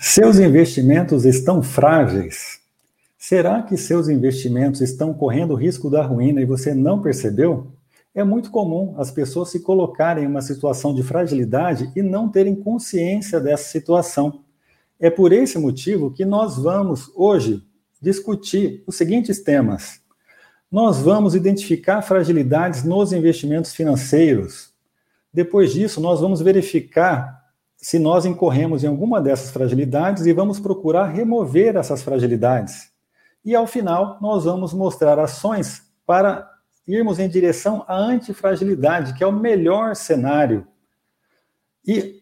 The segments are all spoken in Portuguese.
Seus investimentos estão frágeis? Será que seus investimentos estão correndo risco da ruína e você não percebeu? É muito comum as pessoas se colocarem em uma situação de fragilidade e não terem consciência dessa situação. É por esse motivo que nós vamos hoje discutir os seguintes temas. Nós vamos identificar fragilidades nos investimentos financeiros. Depois disso, nós vamos verificar se nós incorremos em alguma dessas fragilidades e vamos procurar remover essas fragilidades. E ao final, nós vamos mostrar ações para irmos em direção à antifragilidade, que é o melhor cenário. E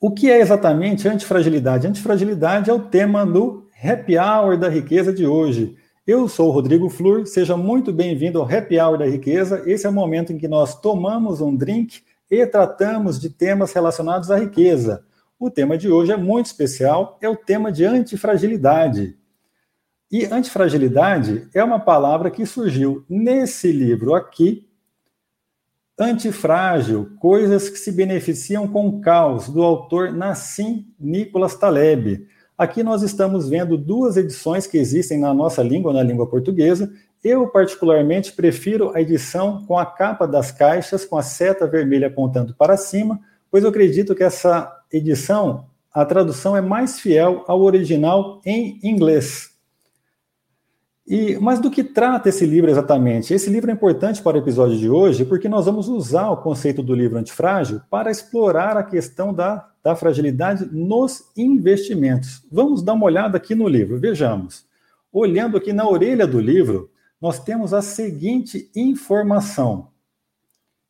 o que é exatamente antifragilidade? Antifragilidade é o tema do Happy Hour da Riqueza de hoje. Eu sou o Rodrigo Flur, seja muito bem-vindo ao Happy Hour da Riqueza. Esse é o momento em que nós tomamos um drink e tratamos de temas relacionados à riqueza. O tema de hoje é muito especial, é o tema de antifragilidade. E antifragilidade é uma palavra que surgiu nesse livro aqui, Antifrágil, coisas que se beneficiam com o caos, do autor Nassim Nicolas Taleb. Aqui nós estamos vendo duas edições que existem na nossa língua, na língua portuguesa, eu, particularmente, prefiro a edição com a capa das caixas, com a seta vermelha apontando para cima, pois eu acredito que essa edição, a tradução é mais fiel ao original em inglês. E, mas do que trata esse livro exatamente? Esse livro é importante para o episódio de hoje porque nós vamos usar o conceito do livro antifrágil para explorar a questão da, da fragilidade nos investimentos. Vamos dar uma olhada aqui no livro, vejamos. Olhando aqui na orelha do livro, nós temos a seguinte informação.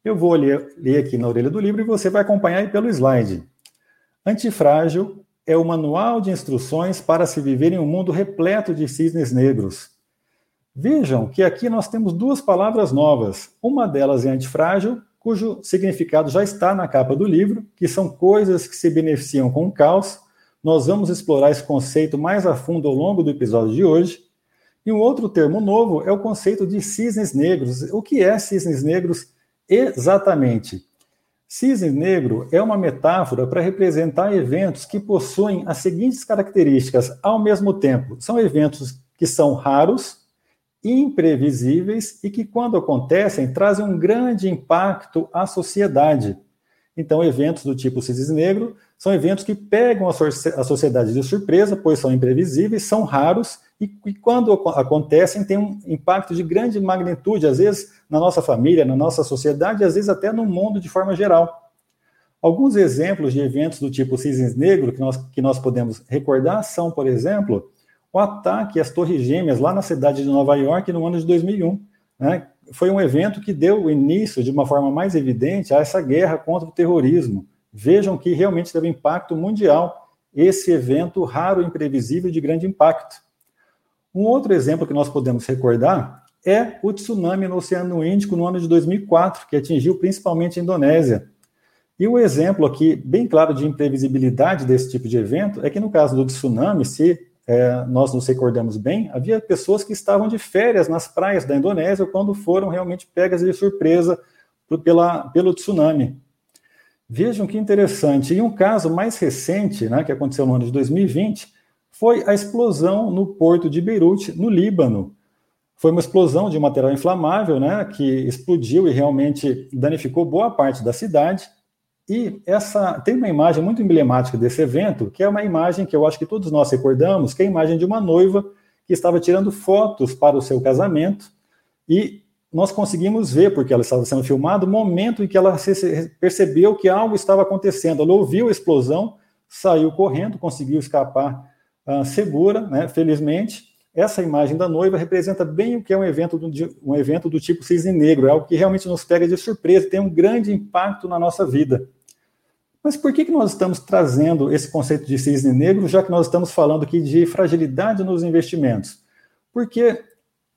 Eu vou ler, ler aqui na orelha do livro e você vai acompanhar aí pelo slide. Antifrágil é o manual de instruções para se viver em um mundo repleto de cisnes negros. Vejam que aqui nós temos duas palavras novas. Uma delas é antifrágil, cujo significado já está na capa do livro, que são coisas que se beneficiam com o caos. Nós vamos explorar esse conceito mais a fundo ao longo do episódio de hoje. E um outro termo novo é o conceito de cisnes negros. O que é cisnes negros exatamente? Cisne negro é uma metáfora para representar eventos que possuem as seguintes características ao mesmo tempo. São eventos que são raros, imprevisíveis e que, quando acontecem, trazem um grande impacto à sociedade. Então, eventos do tipo cisne negro são eventos que pegam a, a sociedade de surpresa, pois são imprevisíveis, são raros e, e, quando acontecem, tem um impacto de grande magnitude, às vezes na nossa família, na nossa sociedade, às vezes até no mundo de forma geral. Alguns exemplos de eventos do tipo cisnes negro que nós, que nós podemos recordar são, por exemplo, o ataque às Torres Gêmeas lá na cidade de Nova York no ano de 2001. Né? Foi um evento que deu início, de uma forma mais evidente, a essa guerra contra o terrorismo. Vejam que realmente teve impacto mundial esse evento raro, imprevisível de grande impacto. Um outro exemplo que nós podemos recordar é o tsunami no Oceano Índico no ano de 2004, que atingiu principalmente a Indonésia. E o exemplo aqui, bem claro, de imprevisibilidade desse tipo de evento é que, no caso do tsunami, se é, nós nos recordamos bem, havia pessoas que estavam de férias nas praias da Indonésia quando foram realmente pegas de surpresa pela, pelo tsunami. Vejam que interessante. E um caso mais recente, né, que aconteceu no ano de 2020, foi a explosão no porto de Beirute, no Líbano. Foi uma explosão de material inflamável, né, que explodiu e realmente danificou boa parte da cidade. E essa tem uma imagem muito emblemática desse evento, que é uma imagem que eu acho que todos nós recordamos, que é a imagem de uma noiva que estava tirando fotos para o seu casamento e nós conseguimos ver, porque ela estava sendo filmada, o momento em que ela percebeu que algo estava acontecendo. Ela ouviu a explosão, saiu correndo, conseguiu escapar uh, segura, né? Felizmente, essa imagem da noiva representa bem o que é um evento do, um evento do tipo cisne negro, é algo que realmente nos pega de surpresa, tem um grande impacto na nossa vida. Mas por que, que nós estamos trazendo esse conceito de cisne negro, já que nós estamos falando aqui de fragilidade nos investimentos? Porque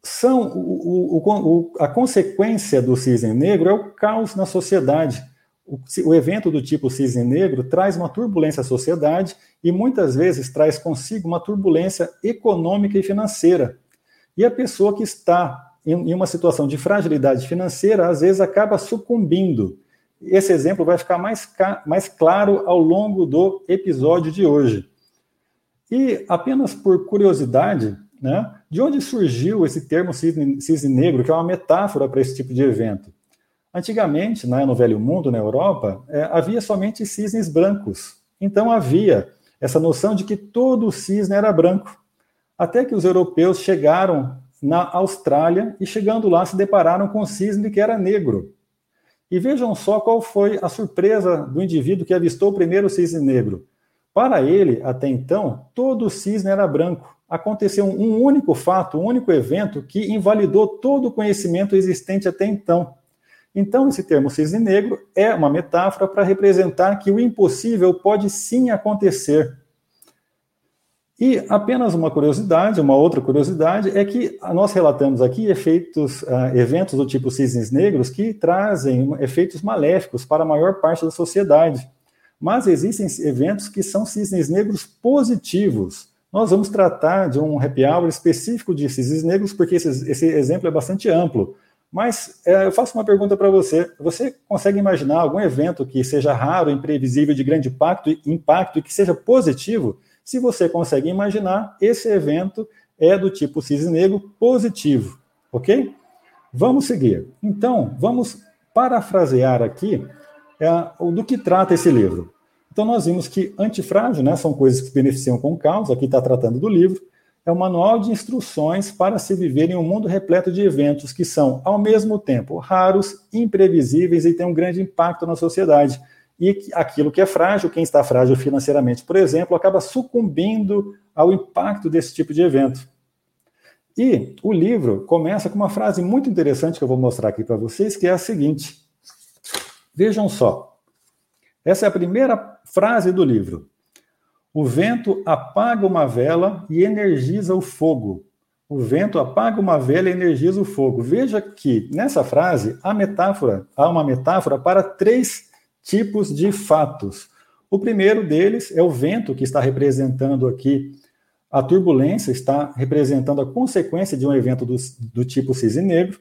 são o, o, o, a consequência do cisne negro é o caos na sociedade o, o evento do tipo cisne negro traz uma turbulência à sociedade e muitas vezes traz consigo uma turbulência econômica e financeira. E a pessoa que está em, em uma situação de fragilidade financeira, às vezes acaba sucumbindo. Esse exemplo vai ficar mais, mais claro ao longo do episódio de hoje. E apenas por curiosidade, né, de onde surgiu esse termo cisne, cisne negro, que é uma metáfora para esse tipo de evento? Antigamente, né, no Velho Mundo, na Europa, é, havia somente cisnes brancos. Então havia essa noção de que todo o cisne era branco. Até que os europeus chegaram na Austrália e, chegando lá, se depararam com o cisne que era negro. E vejam só qual foi a surpresa do indivíduo que avistou o primeiro cisne negro. Para ele, até então, todo o cisne era branco. Aconteceu um único fato, um único evento que invalidou todo o conhecimento existente até então. Então, esse termo cisne negro é uma metáfora para representar que o impossível pode sim acontecer. E apenas uma curiosidade, uma outra curiosidade, é que nós relatamos aqui efeitos, uh, eventos do tipo cisnes negros que trazem efeitos maléficos para a maior parte da sociedade. Mas existem eventos que são cisnes negros positivos. Nós vamos tratar de um happy hour específico de cisnes negros, porque esse, esse exemplo é bastante amplo. Mas é, eu faço uma pergunta para você. Você consegue imaginar algum evento que seja raro, imprevisível, de grande impacto, impacto e que seja positivo? Se você consegue imaginar, esse evento é do tipo cisne negro positivo, ok? Vamos seguir. Então, vamos parafrasear aqui é, do que trata esse livro. Então, nós vimos que antifrágil, né, são coisas que beneficiam com causa, aqui está tratando do livro, é um manual de instruções para se viver em um mundo repleto de eventos que são, ao mesmo tempo, raros, imprevisíveis e têm um grande impacto na sociedade. E aquilo que é frágil, quem está frágil financeiramente, por exemplo, acaba sucumbindo ao impacto desse tipo de evento. E o livro começa com uma frase muito interessante que eu vou mostrar aqui para vocês, que é a seguinte: Vejam só. Essa é a primeira frase do livro. O vento apaga uma vela e energiza o fogo. O vento apaga uma vela e energiza o fogo. Veja que nessa frase há metáfora, há uma metáfora para três tipos de fatos. O primeiro deles é o vento que está representando aqui a turbulência, está representando a consequência de um evento do, do tipo cisne negro.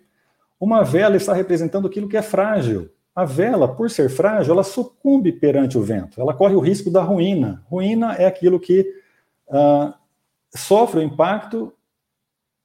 Uma vela está representando aquilo que é frágil, a vela, por ser frágil, ela sucumbe perante o vento, ela corre o risco da ruína. Ruína é aquilo que uh, sofre o impacto,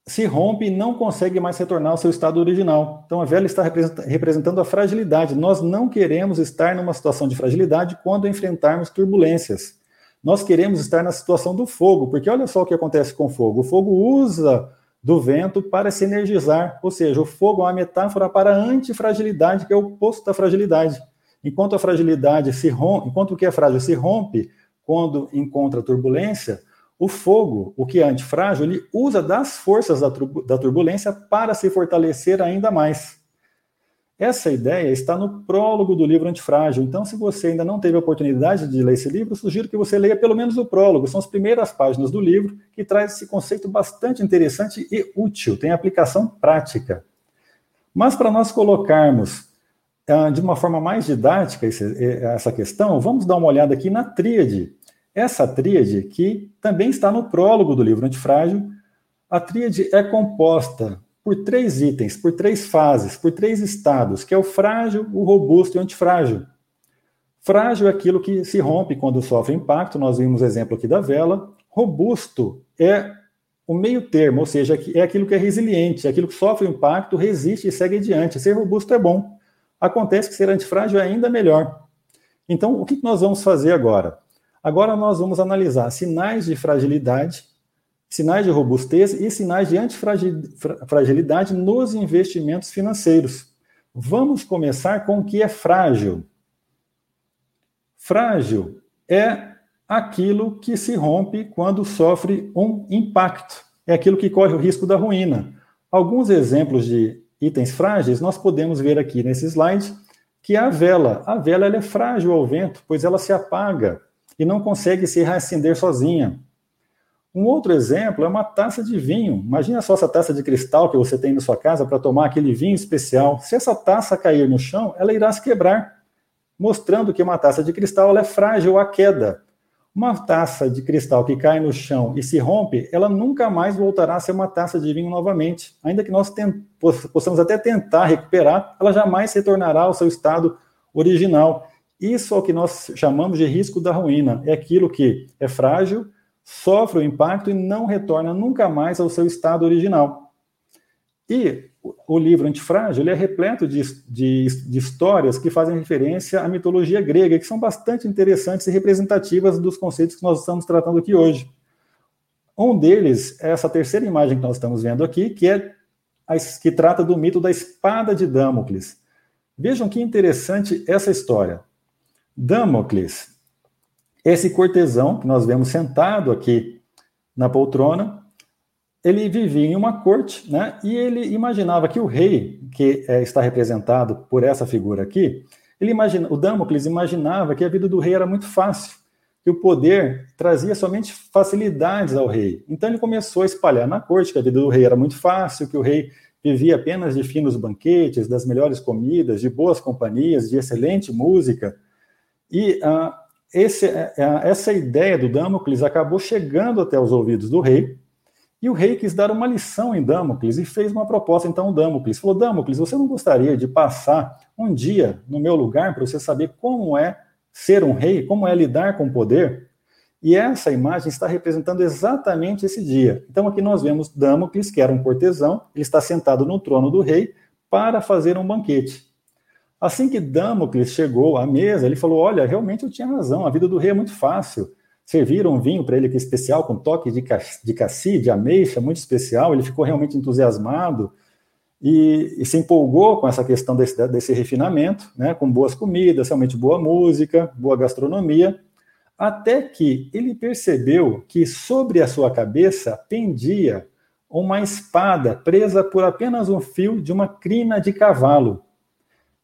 se rompe e não consegue mais retornar ao seu estado original. Então a vela está representando a fragilidade. Nós não queremos estar numa situação de fragilidade quando enfrentarmos turbulências. Nós queremos estar na situação do fogo, porque olha só o que acontece com o fogo. O fogo usa do vento para se energizar, ou seja, o fogo é uma metáfora para a antifragilidade, que é o oposto da fragilidade. Enquanto a fragilidade se rompe, enquanto o que é frágil se rompe quando encontra turbulência, o fogo, o que é antifrágil, ele usa das forças da, da turbulência para se fortalecer ainda mais. Essa ideia está no prólogo do livro Antifrágil. Então, se você ainda não teve a oportunidade de ler esse livro, sugiro que você leia pelo menos o prólogo. São as primeiras páginas do livro que traz esse conceito bastante interessante e útil, tem aplicação prática. Mas para nós colocarmos uh, de uma forma mais didática esse, essa questão, vamos dar uma olhada aqui na tríade. Essa tríade que também está no prólogo do livro Antifrágil. A tríade é composta por três itens, por três fases, por três estados, que é o frágil, o robusto e o antifrágil. Frágil é aquilo que se rompe quando sofre impacto, nós vimos o exemplo aqui da vela. Robusto é o meio termo, ou seja, é aquilo que é resiliente, é aquilo que sofre impacto, resiste e segue adiante. Ser robusto é bom. Acontece que ser antifrágil é ainda melhor. Então, o que nós vamos fazer agora? Agora nós vamos analisar sinais de fragilidade sinais de robustez e sinais de antifragilidade nos investimentos financeiros. Vamos começar com o que é frágil. Frágil é aquilo que se rompe quando sofre um impacto. É aquilo que corre o risco da ruína. Alguns exemplos de itens frágeis nós podemos ver aqui nesse slide, que é a vela. A vela é frágil ao vento, pois ela se apaga e não consegue se reacender sozinha. Um outro exemplo é uma taça de vinho. Imagina só essa taça de cristal que você tem na sua casa para tomar aquele vinho especial. Se essa taça cair no chão, ela irá se quebrar, mostrando que uma taça de cristal é frágil à queda. Uma taça de cristal que cai no chão e se rompe, ela nunca mais voltará a ser uma taça de vinho novamente. Ainda que nós possamos até tentar recuperar, ela jamais retornará ao seu estado original. Isso é o que nós chamamos de risco da ruína. É aquilo que é frágil, sofre o impacto e não retorna nunca mais ao seu estado original. E o livro Antifrágil ele é repleto de, de, de, histórias que fazem referência à mitologia grega, que são bastante interessantes e representativas dos conceitos que nós estamos tratando aqui hoje. Um deles é essa terceira imagem que nós estamos vendo aqui, que é a, que trata do mito da espada de Damocles. Vejam que interessante essa história. Damocles, esse cortesão que nós vemos sentado aqui na poltrona, ele vivia em uma corte, né? E ele imaginava que o rei, que é, está representado por essa figura aqui, ele imagina, o Damocles imaginava que a vida do rei era muito fácil, que o poder trazia somente facilidades ao rei. Então ele começou a espalhar na corte que a vida do rei era muito fácil, que o rei vivia apenas de finos banquetes, das melhores comidas, de boas companhias, de excelente música. E uh, esse, uh, essa ideia do Damocles acabou chegando até os ouvidos do rei, e o rei quis dar uma lição em Damocles e fez uma proposta. Então, Damocles falou: Damocles, você não gostaria de passar um dia no meu lugar para você saber como é ser um rei, como é lidar com o poder? E essa imagem está representando exatamente esse dia. Então, aqui nós vemos Damocles, que era um cortesão, ele está sentado no trono do rei para fazer um banquete. Assim que Damocles chegou à mesa, ele falou: Olha, realmente eu tinha razão, a vida do rei é muito fácil. Serviram um vinho para ele que é especial, com toque de, de cassi, de ameixa, muito especial. Ele ficou realmente entusiasmado e, e se empolgou com essa questão desse, desse refinamento, né, com boas comidas, realmente boa música, boa gastronomia, até que ele percebeu que sobre a sua cabeça pendia uma espada presa por apenas um fio de uma crina de cavalo.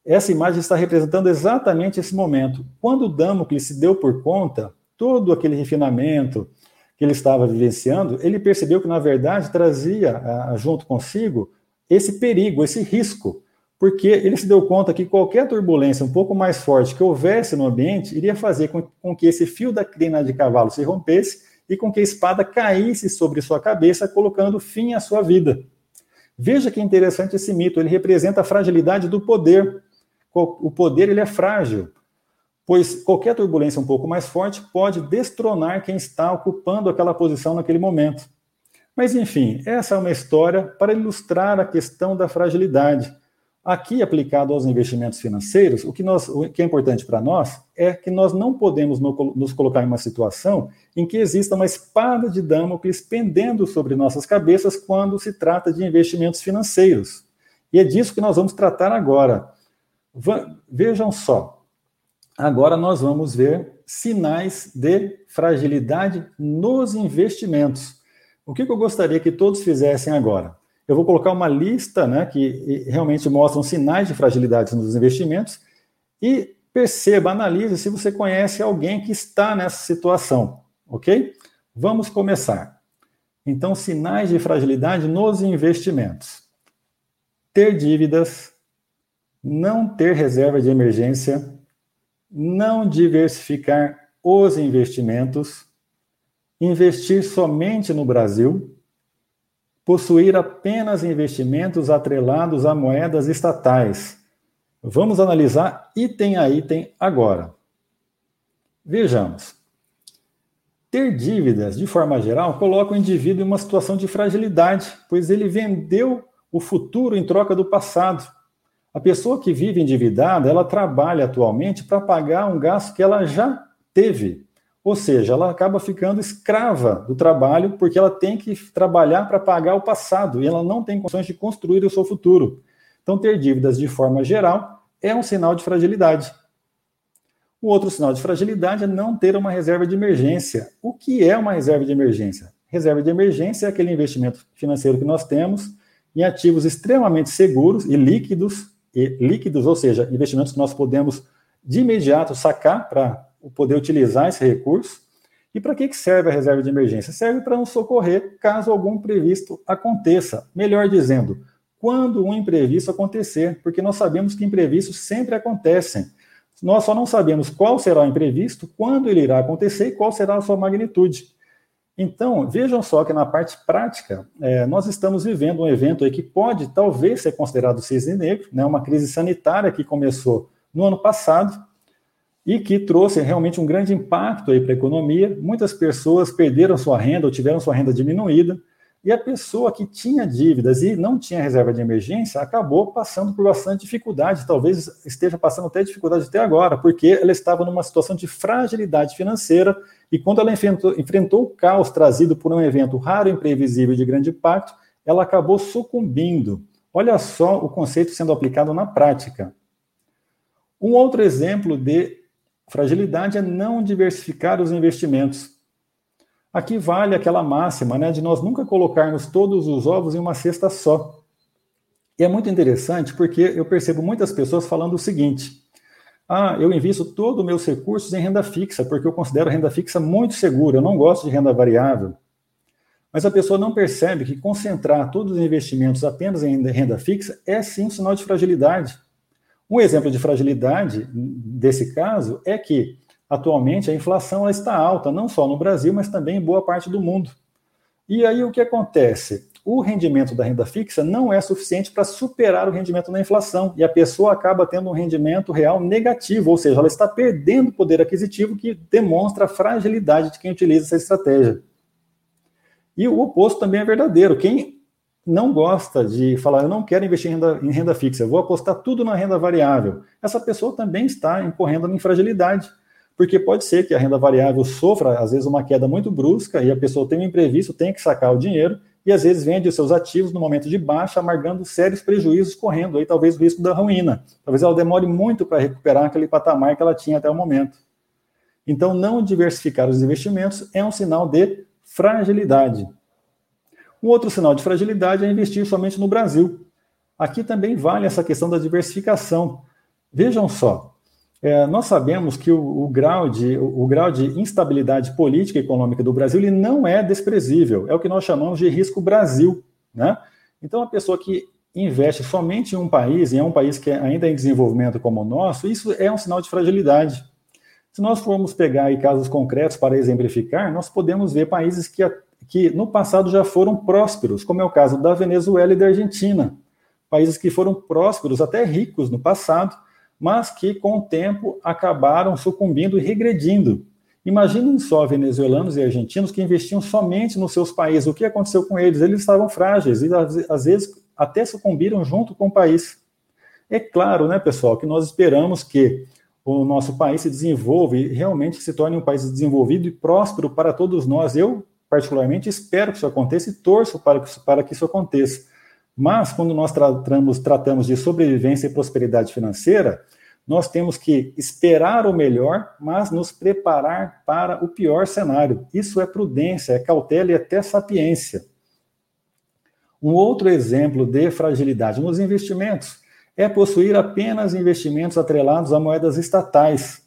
Essa imagem está representando exatamente esse momento. Quando Damocles se deu por conta, todo aquele refinamento que ele estava vivenciando, ele percebeu que, na verdade, trazia ah, junto consigo esse perigo, esse risco, porque ele se deu conta que qualquer turbulência um pouco mais forte que houvesse no ambiente iria fazer com, com que esse fio da crina de cavalo se rompesse e com que a espada caísse sobre sua cabeça, colocando fim à sua vida. Veja que interessante esse mito, ele representa a fragilidade do poder. O poder ele é frágil pois qualquer turbulência um pouco mais forte pode destronar quem está ocupando aquela posição naquele momento. Mas, enfim, essa é uma história para ilustrar a questão da fragilidade. Aqui, aplicado aos investimentos financeiros, o que, nós, o que é importante para nós é que nós não podemos no, nos colocar em uma situação em que exista uma espada de Damocles pendendo sobre nossas cabeças quando se trata de investimentos financeiros. E é disso que nós vamos tratar agora. Vejam só, Agora nós vamos ver sinais de fragilidade nos investimentos. O que, eu gostaria que todos fizessem agora? Eu vou colocar uma lista né, que realmente mostram sinais de fragilidade nos investimentos e perceba, analise se você conhece alguém que está nessa situação, ok? Vamos começar. Então, sinais de fragilidade nos investimentos: ter dívidas, não ter reserva de emergência, não diversificar os investimentos, investir somente no Brasil, possuir apenas investimentos atrelados a moedas estatais. Vamos analisar item a item agora. Vejamos. Ter dívidas, de forma geral, coloca o indivíduo em uma situação de fragilidade, pois ele vendeu o futuro em troca do passado. A pessoa que vive endividada, ela trabalha atualmente para pagar um gasto que ela já teve. Ou seja, ela acaba ficando escrava do trabalho porque ela tem que trabalhar para pagar o passado e ela não tem condições de construir o seu futuro. Então, ter dívidas de forma geral é um sinal de fragilidade. O outro sinal de fragilidade é não ter uma reserva de emergência. O que é uma reserva de emergência? Reserva de emergência é aquele investimento financeiro que nós temos em ativos extremamente seguros e líquidos líquidos, ou seja, investimentos que nós podemos de imediato sacar para poder utilizar esse recurso. E para que serve a reserva de emergência? Serve para nos socorrer caso algum imprevisto aconteça. Melhor dizendo, quando um imprevisto acontecer, porque nós sabemos que imprevistos sempre acontecem. Nós só não sabemos qual será o imprevisto, quando ele irá acontecer e qual será a sua magnitude. Então, vejam só que na parte prática, é, nós estamos vivendo um evento que pode talvez ser considerado cisne negro, né, uma crise sanitária que começou no ano passado, e que trouxe realmente um grande impacto para a economia. Muitas pessoas perderam sua renda ou tiveram sua renda diminuída, e a pessoa que tinha dívidas e não tinha reserva de emergência acabou passando por bastante dificuldade, talvez esteja passando até dificuldade até agora, porque ela estava numa situação de fragilidade financeira e quando ela enfrentou, enfrentou o caos trazido por um evento raro, imprevisível de grande impacto, ela acabou sucumbindo. Olha só o conceito sendo aplicado na prática. Um outro exemplo de fragilidade é não diversificar os investimentos. Aqui vale aquela máxima, né, de nós nunca colocarmos todos os ovos em uma cesta só. E é muito interessante porque eu percebo muitas pessoas falando o seguinte: ah, eu invisto todos os meus recursos em renda fixa, porque eu considero renda fixa muito segura, eu não gosto de renda variável. Mas a pessoa não percebe que concentrar todos os investimentos apenas em renda fixa é sim um sinal de fragilidade. Um exemplo de fragilidade desse caso é que atualmente a inflação está alta, não só no Brasil, mas também em boa parte do mundo. E aí o que acontece? O rendimento da renda fixa não é suficiente para superar o rendimento da inflação e a pessoa acaba tendo um rendimento real negativo, ou seja, ela está perdendo poder aquisitivo que demonstra a fragilidade de quem utiliza essa estratégia. E o oposto também é verdadeiro. Quem não gosta de falar, eu não quero investir em renda, em renda fixa, eu vou apostar tudo na renda variável, essa pessoa também está incorrendo em fragilidade porque pode ser que a renda variável sofra, às vezes, uma queda muito brusca e a pessoa tem um imprevisto, tem que sacar o dinheiro e às vezes vende os seus ativos no momento de baixa, amargando sérios prejuízos, correndo aí talvez o risco da ruína. Talvez ela demore muito para recuperar aquele patamar que ela tinha até o momento. Então, não diversificar os investimentos é um sinal de fragilidade. Um outro sinal de fragilidade é investir somente no Brasil. Aqui também vale essa questão da diversificação. Vejam só, é, nós sabemos que o, o, grau de, o, o, grau de instabilidade política e econômica do Brasil ele não é desprezível, é o que nós chamamos de risco Brasil. Né? Então, a pessoa que investe somente em um país, e é um país que ainda é em desenvolvimento como o nosso, isso é um sinal de fragilidade. Se nós formos pegar aí casos concretos para exemplificar, nós podemos ver países que, que no passado já foram prósperos, como é o caso da Venezuela e da Argentina. Países que foram prósperos, até ricos no passado, mas que com o tempo acabaram sucumbindo e regredindo. Imaginem só venezuelanos e argentinos que investiam somente nos seus países. O que aconteceu com eles? Eles estavam frágeis e às vezes até sucumbiram junto com o país. É claro, né, pessoal, que nós esperamos que o nosso país se desenvolva e realmente se torne um país desenvolvido e próspero para todos nós. Eu, particularmente, espero que isso aconteça e torço para que, para que isso aconteça. Mas, quando nós tratamos, tratamos de sobrevivência e prosperidade financeira, nós temos que esperar o melhor, mas nos preparar para o pior cenário. Isso é prudência, é cautela e até sapiência. Um outro exemplo de fragilidade nos investimentos é possuir apenas investimentos atrelados a moedas estatais.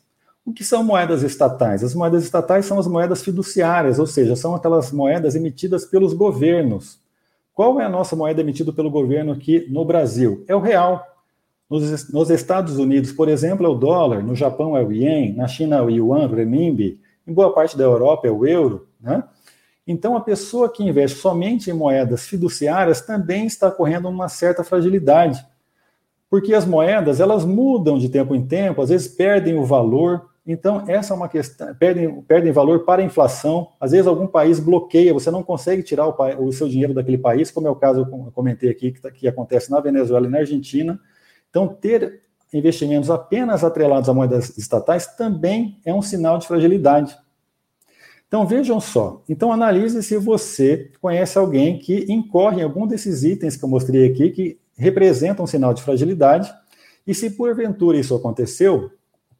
O que são moedas estatais? As moedas estatais são as moedas fiduciárias, ou seja, são aquelas moedas emitidas pelos governos. Qual é a nossa moeda emitida pelo governo aqui no Brasil? É o real. Nos, nos, Estados Unidos, por exemplo, é o dólar, no Japão é o ien, na China é o yuan, o renminbi, em boa parte da Europa é o euro, né? Então, a pessoa que investe somente em moedas fiduciárias também está correndo uma certa fragilidade, porque as moedas elas mudam de tempo em tempo, às vezes perdem o valor. Então, essa é uma questão, perdem, perdem valor para a inflação. Às vezes, algum país bloqueia, você não consegue tirar o, o seu dinheiro daquele país, como é o caso que eu comentei aqui, que, tá, que acontece na Venezuela e na Argentina então, ter investimentos apenas atrelados a moedas estatais também é um sinal de fragilidade. Então, vejam só. Então, analise se você conhece alguém que incorre em algum desses itens que eu mostrei aqui, que representam um sinal de fragilidade. E se porventura isso aconteceu,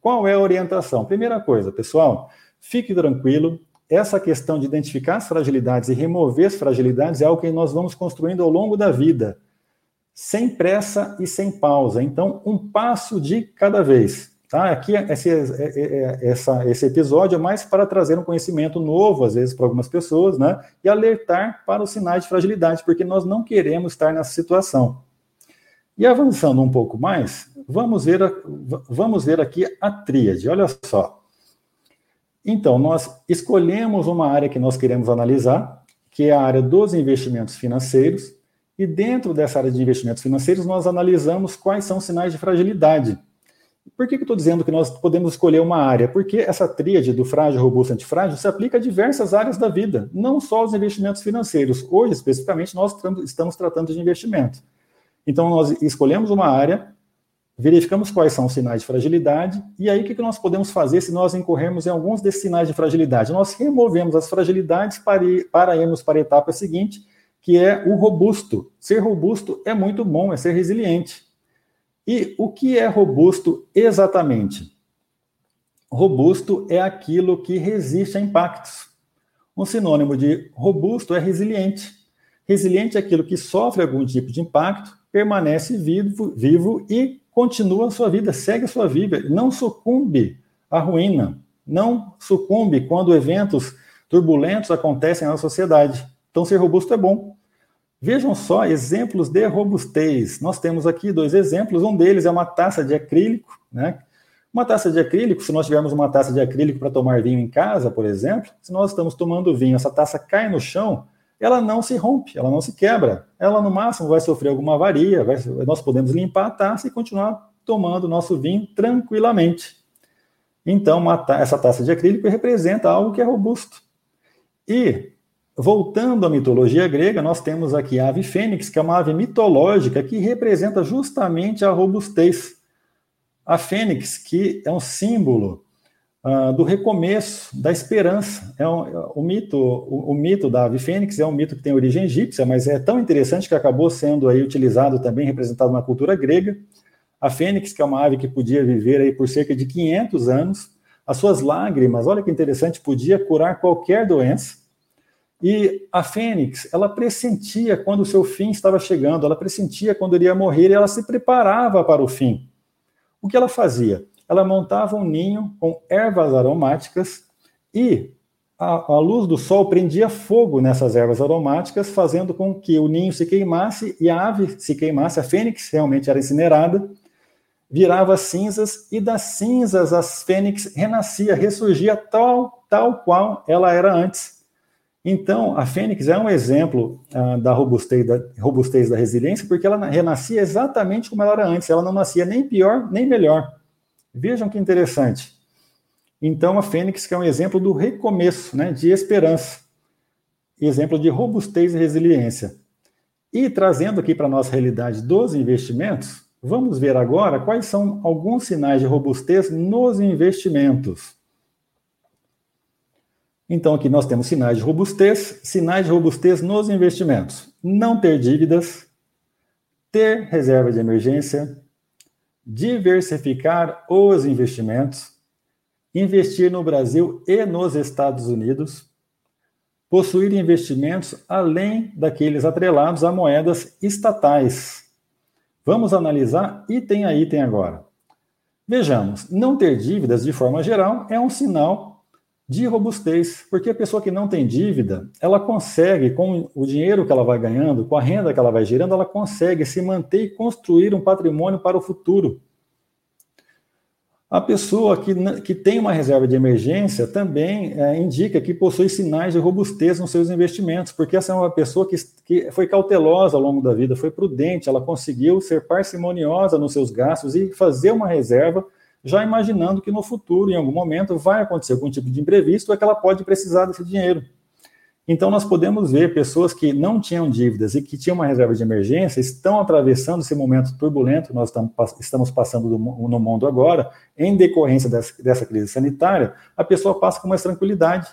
qual é a orientação? Primeira coisa, pessoal, fique tranquilo. Essa questão de identificar as fragilidades e remover as fragilidades é algo que nós vamos construindo ao longo da vida sem pressa e sem pausa. Então, um passo de cada vez. Tá? Aqui, esse, é, é, é, essa, esse episódio é mais para trazer um conhecimento novo, às vezes, para algumas pessoas, né? e alertar para os sinais de fragilidade, porque nós não queremos estar nessa situação. E avançando um pouco mais, vamos ver, a, vamos ver aqui a tríade. Olha só. Então, nós escolhemos uma área que nós queremos analisar, que é a área dos investimentos financeiros, e dentro dessa área de investimentos financeiros, nós analisamos quais são os sinais de fragilidade. Por que, que eu estou dizendo que nós podemos escolher uma área? Porque essa tríade do frágil, robusto, antifrágil se aplica a diversas áreas da vida, não só aos investimentos financeiros. Hoje, especificamente, nós estamos tratando de investimento. Então, nós escolhemos uma área, verificamos quais são os sinais de fragilidade, e aí o que, nós podemos fazer se nós incorrermos em alguns desses sinais de fragilidade? Nós removemos as fragilidades para, ir, para irmos para a etapa seguinte, que é o robusto. Ser robusto é muito bom, é ser resiliente. E o que é robusto exatamente? Robusto é aquilo que resiste a impactos. Um sinônimo de robusto é resiliente. Resiliente é aquilo que sofre algum tipo de impacto, permanece vivo, vivo e continua a sua vida, segue a sua vida, não sucumbe à ruína, não sucumbe quando eventos turbulentos acontecem na sociedade. Então, ser robusto é bom. Vejam só exemplos de robustez. Nós temos aqui dois exemplos. Um deles é uma taça de acrílico, né? Uma taça de acrílico, se nós tivermos uma taça de acrílico para tomar vinho em casa, por exemplo, se nós estamos tomando vinho, essa taça cai no chão, ela não se rompe, ela não se quebra. Ela, no máximo, vai sofrer alguma avaria, vai, nós podemos limpar a taça e continuar tomando nosso vinho tranquilamente. Então, essa taça de acrílico representa algo que é robusto. E Voltando à mitologia grega, nós temos aqui a ave fênix, que é uma ave mitológica que representa justamente a robustez. A fênix, que é um símbolo uh, do recomeço, da esperança. É um, o, mito, o, o, mito da ave fênix é um mito que tem origem egípcia, mas é tão interessante que acabou sendo aí utilizado também, representado na cultura grega. A fênix, que é uma ave que podia viver aí por cerca de 500 anos, as suas lágrimas, olha que interessante, podia curar qualquer doença. E a Fênix, ela pressentia quando o seu fim estava chegando, ela pressentia quando iria morrer e ela se preparava para o fim. O que ela fazia? Ela montava um ninho com ervas aromáticas e a, a, luz do sol prendia fogo nessas ervas aromáticas, fazendo com que o ninho se queimasse e a ave se queimasse. A fênix realmente era incinerada, virava cinzas e das cinzas a fênix renascia, ressurgia tal, tal qual ela era antes. Então, a Fênix é um exemplo uh, da, robustez, da robustez da resiliência, porque ela renascia exatamente como ela era antes. Ela não nascia nem pior nem melhor. Vejam que interessante. Então, a Fênix que é um exemplo do recomeço, né, de esperança. Exemplo de robustez e resiliência. E trazendo aqui para a nossa realidade dos investimentos, vamos ver agora quais são alguns sinais de robustez nos investimentos. Então, aqui nós temos sinais de robustez, sinais de robustez nos investimentos. Não ter dívidas, ter reserva de emergência, diversificar os investimentos, investir no Brasil e nos Estados Unidos, possuir investimentos além daqueles atrelados a moedas estatais. Vamos analisar item a item agora. Vejamos, não ter dívidas de forma geral é um sinal de robustez, porque a pessoa que não tem dívida, ela consegue, com o dinheiro que ela vai ganhando, com a renda que ela vai gerando, ela consegue se manter e construir um patrimônio para o futuro. A pessoa que, que tem uma reserva de emergência também é, indica que possui sinais de robustez nos seus investimentos, porque essa é uma pessoa que, que foi cautelosa ao longo da vida, foi prudente, ela conseguiu ser parcimoniosa nos seus gastos e fazer uma reserva já imaginando que no futuro, em algum momento, vai acontecer algum tipo de imprevisto ou que ela pode precisar desse dinheiro. Então, nós podemos ver pessoas que não tinham dívidas e que tinham uma reserva de emergência estão atravessando esse momento turbulento que nós estamos passando no mundo agora, em decorrência dessa crise sanitária, a pessoa passa com mais tranquilidade.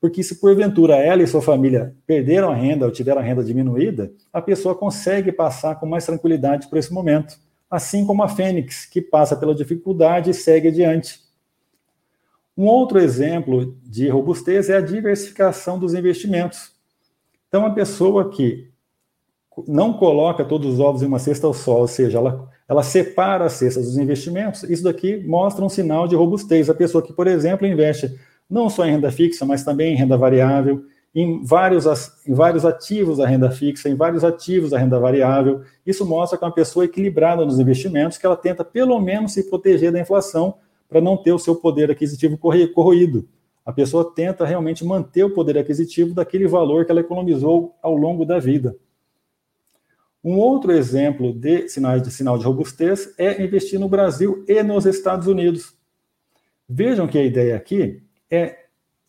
Porque se porventura ela e sua família perderam a renda ou tiveram a renda diminuída, a pessoa consegue passar com mais tranquilidade por esse momento assim como a Fênix, que passa pela dificuldade e segue adiante. Um outro exemplo de robustez é a diversificação dos investimentos. Então, a pessoa que não coloca todos os ovos em uma cesta ao sol, ou seja, ela, ela separa as cestas dos investimentos, isso daqui mostra um sinal de robustez. A pessoa que, por exemplo, investe não só em renda fixa, mas também em renda variável, em vários, em vários ativos da renda fixa, em vários ativos da renda variável. Isso mostra que uma pessoa equilibrada nos investimentos, que ela tenta pelo menos se proteger da inflação para não ter o seu poder aquisitivo corroído. A pessoa tenta realmente manter o poder aquisitivo daquele valor que ela economizou ao longo da vida. Um outro exemplo de sinais de sinal de robustez é investir no Brasil e nos Estados Unidos. Vejam que a ideia aqui é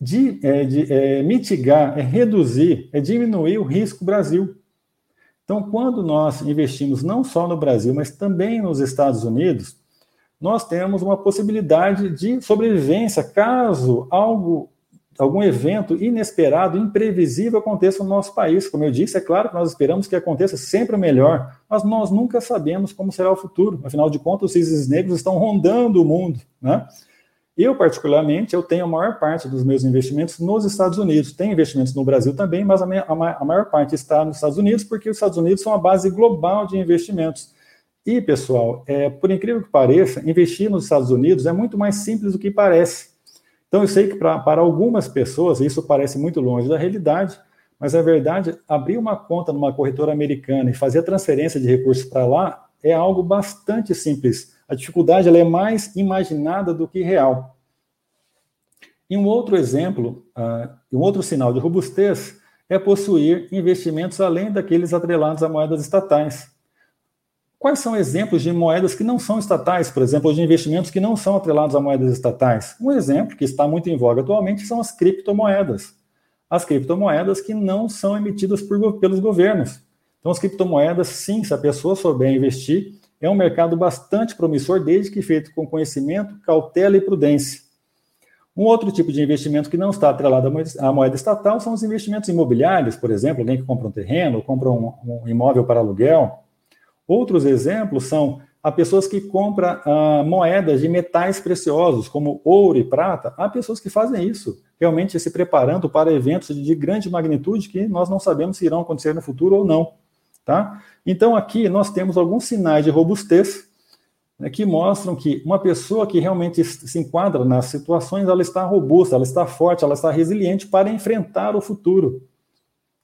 de, é, de é, mitigar, é reduzir, é diminuir o risco Brasil. Então, quando nós investimos não só no Brasil, mas também nos Estados Unidos, nós temos uma possibilidade de sobrevivência caso algo, algum evento inesperado, imprevisível aconteça no nosso país. Como eu disse, é claro que nós esperamos que aconteça sempre o melhor, mas nós nunca sabemos como será o futuro. Afinal de contas, os cisnes negros estão rondando o mundo, né? Eu, particularmente, eu tenho a maior parte dos meus investimentos nos Estados Unidos. Tem investimentos no Brasil também, mas a, minha, a maior parte está nos Estados Unidos, porque os Estados Unidos são a base global de investimentos. E, pessoal, é, por incrível que pareça, investir nos Estados Unidos é muito mais simples do que parece. Então, eu sei que para algumas pessoas isso parece muito longe da realidade, mas é verdade, abrir uma conta numa corretora americana e fazer a transferência de recursos para lá é algo bastante simples. A dificuldade ela é mais imaginada do que real. E um outro exemplo, uh, um outro sinal de robustez é possuir investimentos além daqueles atrelados a moedas estatais. Quais são exemplos de moedas que não são estatais, por exemplo, ou de investimentos que não são atrelados a moedas estatais? Um exemplo que está muito em voga atualmente são as criptomoedas. As criptomoedas que não são emitidas por, pelos governos. Então, as criptomoedas, sim, se a pessoa souber investir, é um mercado bastante promissor, desde que feito com conhecimento, cautela e prudência. Um outro tipo de investimento que não está atrelado à moeda estatal são os investimentos imobiliários, por exemplo, alguém que compra um terreno, compra um, um imóvel para aluguel. Outros exemplos são a pessoas que compram ah, moedas de metais preciosos, como ouro e prata. Há pessoas que fazem isso, realmente se preparando para eventos de grande magnitude que nós não sabemos se irão acontecer no futuro ou não. Tá? Então, aqui nós temos alguns sinais de robustez né, que mostram que uma pessoa que realmente se enquadra nas situações, ela está robusta, ela está forte, ela está resiliente para enfrentar o futuro.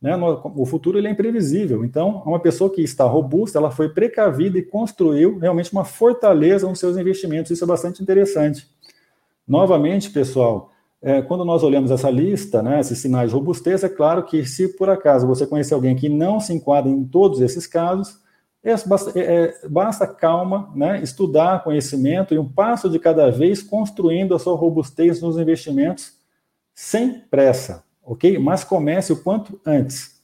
Né? O futuro ele é imprevisível. Então, uma pessoa que está robusta, ela foi precavida e construiu realmente uma fortaleza nos seus investimentos. Isso é bastante interessante. Novamente, pessoal, é, quando nós olhamos essa lista, né, esses sinais de robustez, é claro que se por acaso você conhecer alguém que não se enquadra em todos esses casos, é, basta, é, é, basta calma, né, estudar conhecimento e um passo de cada vez construindo a sua robustez nos investimentos sem pressa, ok? Mas comece o quanto antes.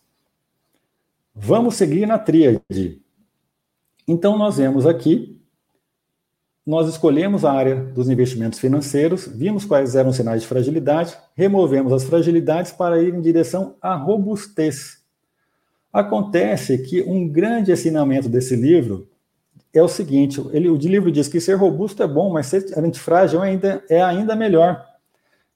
Vamos seguir na tríade. Então, nós vemos aqui nós escolhemos a área dos investimentos financeiros, vimos quais eram os sinais de fragilidade, removemos as fragilidades para ir em direção à robustez. Acontece que um grande ensinamento desse livro é o seguinte: ele, o livro diz que ser robusto é bom, mas ser antifrágil ainda, é ainda melhor.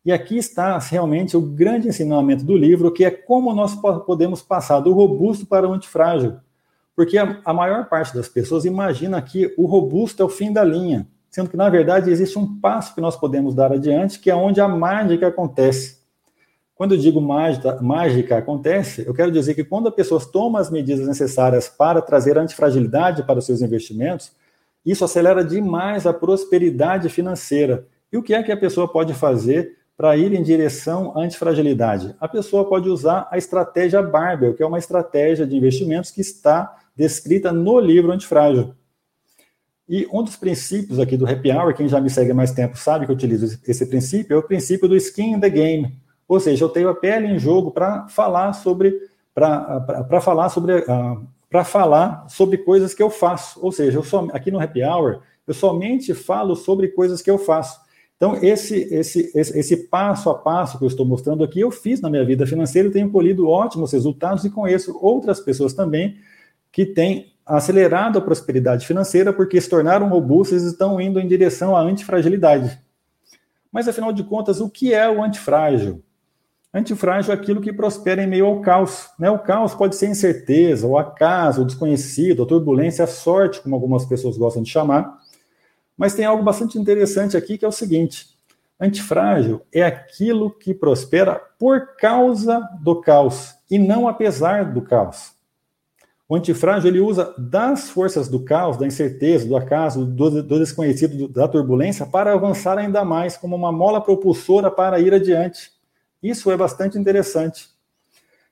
E aqui está realmente o grande ensinamento do livro, que é como nós podemos passar do robusto para o antifrágil. Porque a, a maior parte das pessoas imagina que o robusto é o fim da linha, sendo que, na verdade, existe um passo que nós podemos dar adiante, que é onde a mágica acontece. Quando eu digo mágica, mágica acontece, eu quero dizer que quando a pessoa toma as medidas necessárias para trazer antifragilidade para os seus investimentos, isso acelera demais a prosperidade financeira. E o que é que a pessoa pode fazer para ir em direção à antifragilidade? A pessoa pode usar a estratégia Barbell, que é uma estratégia de investimentos que está descrita no livro Antifrágil. E um dos princípios aqui do Happy Hour, quem já me segue há mais tempo sabe que eu utilizo esse princípio, é o princípio do skin in the game. Ou seja, eu tenho a pele em jogo para falar sobre para falar sobre uh, para falar sobre coisas que eu faço. Ou seja, eu só, aqui no Happy Hour, eu somente falo sobre coisas que eu faço. Então, esse, esse, esse, esse, passo a passo que eu estou mostrando aqui, eu fiz na minha vida financeira tenho colhido ótimos resultados e conheço outras pessoas também que têm acelerado a prosperidade financeira porque se tornaram robustas e estão indo em direção à antifragilidade. Mas, afinal de contas, o que é o antifrágil? Antifrágil é aquilo que prospera em meio ao caos. Né? O caos pode ser incerteza, o acaso, o desconhecido, a turbulência, a sorte, como algumas pessoas gostam de chamar. Mas tem algo bastante interessante aqui que é o seguinte: antifrágil é aquilo que prospera por causa do caos e não apesar do caos. O antifrágil ele usa das forças do caos, da incerteza, do acaso, do, do desconhecido, da turbulência, para avançar ainda mais, como uma mola propulsora para ir adiante. Isso é bastante interessante.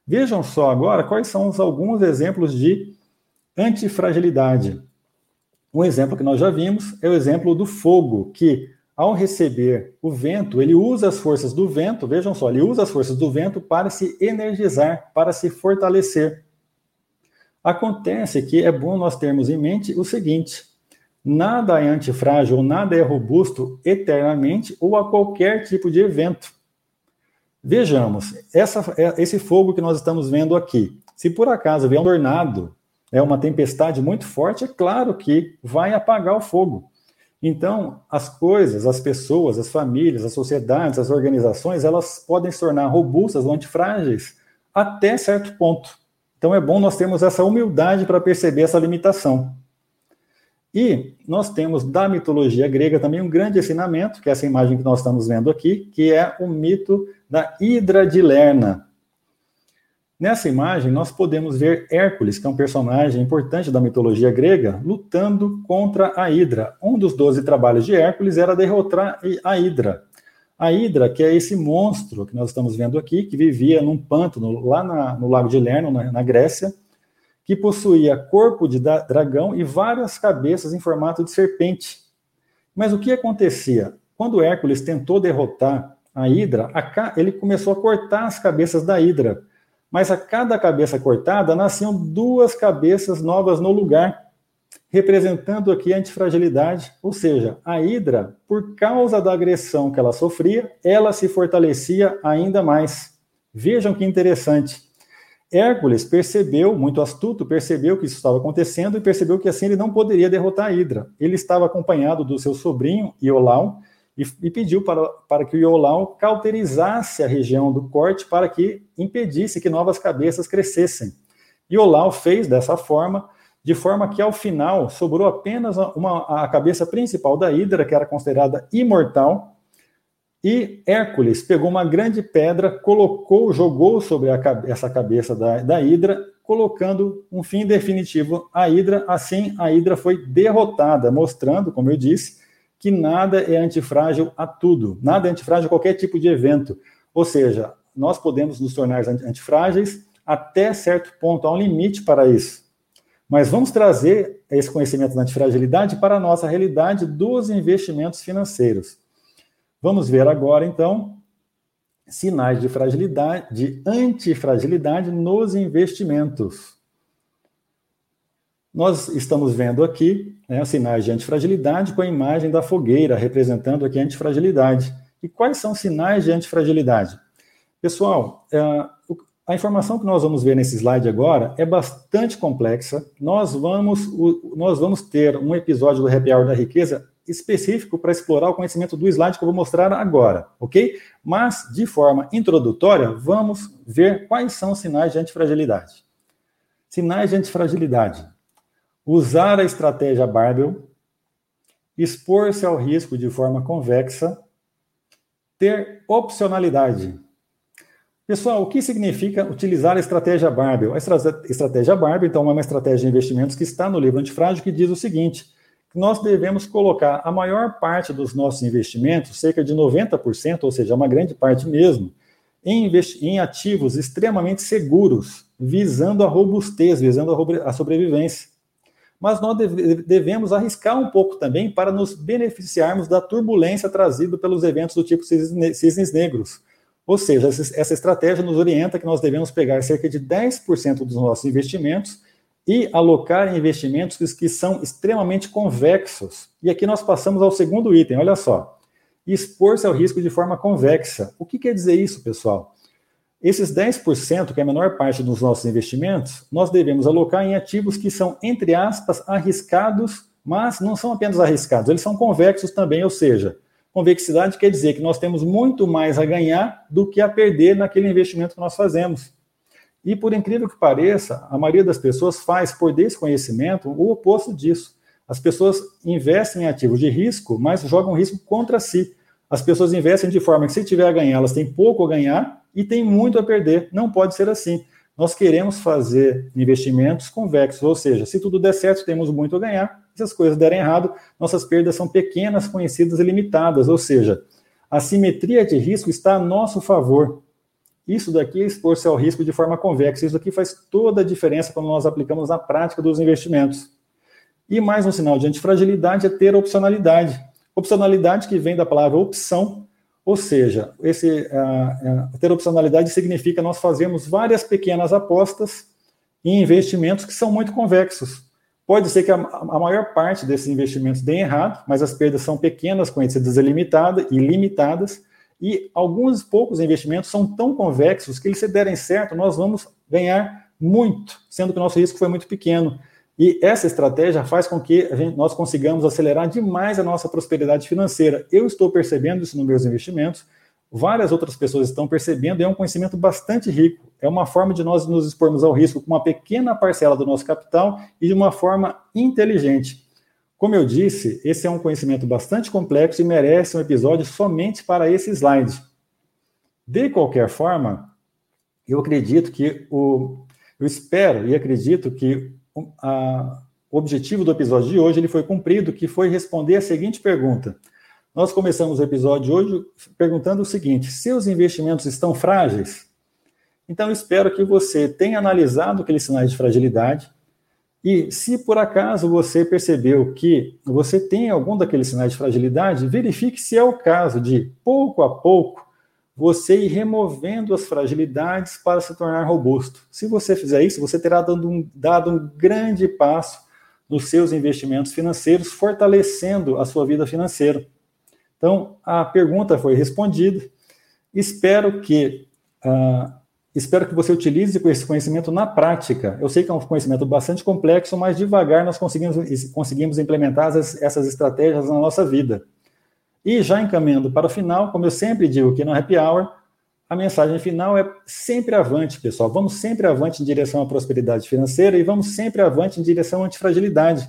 Vejam só agora quais são os, alguns exemplos de Antifragilidade. Um exemplo que nós já vimos é o exemplo do fogo, que ao receber o vento, ele usa as forças do vento, vejam só, ele usa as forças do vento para se energizar, para se fortalecer. Acontece que é bom nós termos em mente o seguinte: nada é antifrágil, nada é robusto eternamente ou a qualquer tipo de evento. Vejamos, essa, é, esse fogo que nós estamos vendo aqui, se por acaso vier um tornado, é uma tempestade muito forte, é claro que vai apagar o fogo. Então, as coisas, as pessoas, as famílias, as sociedades, as organizações, elas podem se tornar robustas ou antifrágeis até certo ponto. Então, é bom nós termos essa humildade para perceber essa limitação. E nós temos da mitologia grega também um grande ensinamento, que é essa imagem que nós estamos vendo aqui, que é o mito da Hidra de Lerna. Nessa imagem, nós podemos ver Hércules, que é um personagem importante da mitologia grega, lutando contra a Hidra. Um dos doze trabalhos de Hércules era derrotar a Hidra. A Hidra, que é esse monstro que nós estamos vendo aqui, que vivia num pântano lá na, no Lago de Lerno, na, na Grécia, que possuía corpo de dragão e várias cabeças em formato de serpente. Mas o que acontecia? Quando Hércules tentou derrotar a Hidra, a, ele começou a cortar as cabeças da Hidra mas a cada cabeça cortada nasciam duas cabeças novas no lugar, representando aqui a antifragilidade, ou seja, a Hidra, por causa da agressão que ela sofria, ela se fortalecia ainda mais. Vejam que interessante. Hércules percebeu, muito astuto, percebeu que isso estava acontecendo e percebeu que assim ele não poderia derrotar a Hidra. Ele estava acompanhado do seu sobrinho, Iolau, e, e pediu para, para que o Iolau cauterizasse a região do corte para que impedisse que novas cabeças crescessem. Iolau fez dessa forma, de forma que ao final sobrou apenas uma, a cabeça principal da Hidra, que era considerada imortal, e Hércules pegou uma grande pedra, colocou, jogou sobre a, essa cabeça da, da Hidra, colocando um fim definitivo à Hidra. Assim, a Hidra foi derrotada, mostrando, como eu disse, que nada é antifrágil a tudo, nada é antifrágil a qualquer tipo de evento. Ou seja, nós podemos nos tornar antifrágeis até certo ponto, há um limite para isso. Mas vamos trazer esse conhecimento da antifragilidade para a nossa realidade dos investimentos financeiros. Vamos ver agora, então, sinais de fragilidade, de antifragilidade nos investimentos. Nós estamos vendo aqui né, sinais de antifragilidade com a imagem da fogueira, representando aqui a antifragilidade. E quais são os sinais de antifragilidade? Pessoal, é, a informação que nós vamos ver nesse slide agora é bastante complexa. Nós vamos, nós vamos ter um episódio do Happy Hour da Riqueza específico para explorar o conhecimento do slide que eu vou mostrar agora, ok? Mas, de forma introdutória, vamos ver quais são os sinais de antifragilidade. Sinais de antifragilidade usar a estratégia Barbell, expor-se ao risco de forma convexa, ter opcionalidade. Pessoal, o que significa utilizar a estratégia Barbell? A estratégia Barbell, então, é uma estratégia de investimentos que está no livro Antifrágil, que diz o seguinte: nós devemos colocar a maior parte dos nossos investimentos, cerca de 90%, ou seja, uma grande parte mesmo, em, em ativos extremamente seguros, visando a robustez, visando a, a sobrevivência mas nós devemos arriscar um pouco também para nos beneficiarmos da turbulência trazida pelos eventos do tipo cisnes negros. Ou seja, essa estratégia nos orienta que nós devemos pegar cerca de 10% dos nossos investimentos e alocar em investimentos que são extremamente convexos. E aqui nós passamos ao segundo item, olha só. Expor-se ao risco de forma convexa. O que quer dizer isso, pessoal? Esses 10%, que é a menor parte dos nossos investimentos, nós devemos alocar em ativos que são, entre aspas, arriscados, mas não são apenas arriscados, eles são convexos também, ou seja, convexidade quer dizer que nós temos muito mais a ganhar do que a perder naquele investimento que nós fazemos. E por incrível que pareça, a maioria das pessoas faz, por desconhecimento, o oposto disso. As pessoas investem em ativos de risco, mas jogam risco contra si. As pessoas investem de forma que, se tiver a ganhar, elas têm pouco a ganhar e tem muito a perder. Não pode ser assim. Nós queremos fazer investimentos convexos, ou seja, se tudo der certo, temos muito a ganhar. Se as coisas derem errado, nossas perdas são pequenas, conhecidas e limitadas, ou seja, a simetria de risco está a nosso favor. Isso daqui é expor-se ao risco de forma convexa. Isso aqui faz toda a diferença quando nós aplicamos na prática dos investimentos. E mais um sinal de antifragilidade é ter opcionalidade. Opcionalidade que vem da palavra opção, ou seja, esse, ter opcionalidade significa nós fazemos várias pequenas apostas em investimentos que são muito convexos. Pode ser que a, a maior parte desses investimentos dê errado, mas as perdas são pequenas, conhecidas ilimitadas e limitadas, e alguns poucos investimentos são tão convexos que, se derem certo, nós vamos ganhar muito, sendo que o nosso risco foi muito pequeno. E essa estratégia faz com que gente, nós consigamos acelerar demais a nossa prosperidade financeira. Eu estou percebendo isso nos meus investimentos, várias outras pessoas estão percebendo, é um conhecimento bastante rico. É uma forma de nós nos expormos ao risco com uma pequena parcela do nosso capital e de uma forma inteligente. Como eu disse, esse é um conhecimento bastante complexo e merece um episódio somente para esse slide. De qualquer forma, eu acredito que o. Eu espero e acredito que a, o objetivo do episódio de hoje ele foi cumprido, que foi responder a seguinte pergunta. Nós começamos o episódio de hoje perguntando o seguinte: seus investimentos estão frágeis? Então, espero que você tenha analisado aqueles sinais de fragilidade, e se por acaso você percebeu que você tem algum daqueles sinais de fragilidade, verifique se é o caso de, pouco a pouco, você ir removendo as fragilidades para se tornar robusto. Se você fizer isso, você terá dado um, dado um grande passo nos seus investimentos financeiros, fortalecendo a sua vida financeira. Então, a pergunta foi respondida. Espero que uh, Espero que você utilize esse conhecimento na prática. Eu sei que é um conhecimento bastante complexo, mas devagar nós conseguimos, conseguimos implementar essas, essas estratégias na nossa vida. E já encaminhando para o final, como eu sempre digo aqui no Happy Hour, a mensagem final é sempre avante, pessoal. Vamos sempre avante em direção à prosperidade financeira e vamos sempre avante em direção à antifragilidade.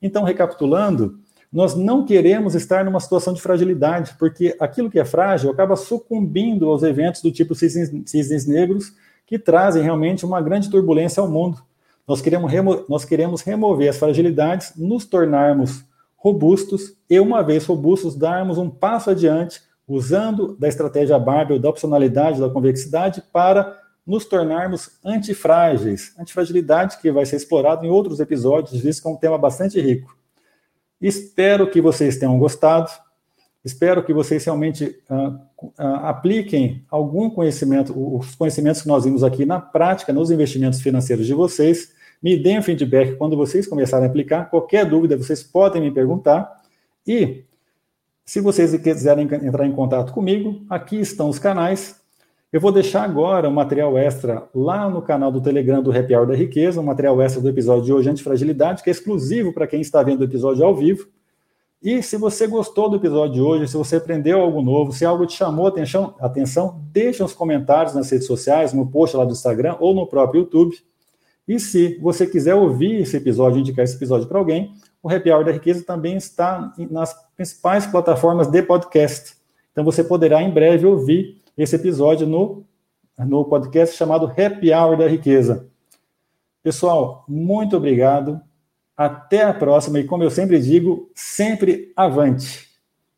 Então, recapitulando, nós não queremos estar numa situação de fragilidade, porque aquilo que é frágil acaba sucumbindo aos eventos do tipo cisnes, cisnes negros, que trazem realmente uma grande turbulência ao mundo. Nós queremos, nós queremos remover as fragilidades, nos tornarmos robustos e, uma vez robustos, darmos um passo adiante, usando da estratégia Barbel, da opcionalidade, da convexidade, para nos tornarmos antifrágeis. Antifragilidade que vai ser explorado em outros episódios, visto que é um tema bastante rico. Espero que vocês tenham gostado. Espero que vocês realmente uh, uh, apliquem algum conhecimento, os conhecimentos que nós vimos aqui na prática, nos investimentos financeiros de vocês. Me deem um feedback quando vocês começarem a aplicar. Qualquer dúvida, vocês podem me perguntar. E, se vocês quiserem entrar em contato comigo, aqui estão os canais. Eu vou deixar agora um material extra lá no canal do Telegram do Happy Hour da Riqueza, um material extra do episódio de hoje, Antifragilidade, que é exclusivo para quem está vendo o episódio ao vivo. E se você gostou do episódio de hoje, se você aprendeu algo novo, se algo te chamou atenção, atenção deixa os comentários nas redes sociais, no post lá do Instagram ou no próprio YouTube. E se você quiser ouvir esse episódio, indicar esse episódio para alguém, o Happy Hour da Riqueza também está nas principais plataformas de podcast. Então você poderá em breve ouvir esse episódio no, no podcast chamado Happy Hour da Riqueza. Pessoal, muito obrigado. Até a próxima e, como eu sempre digo, sempre avante.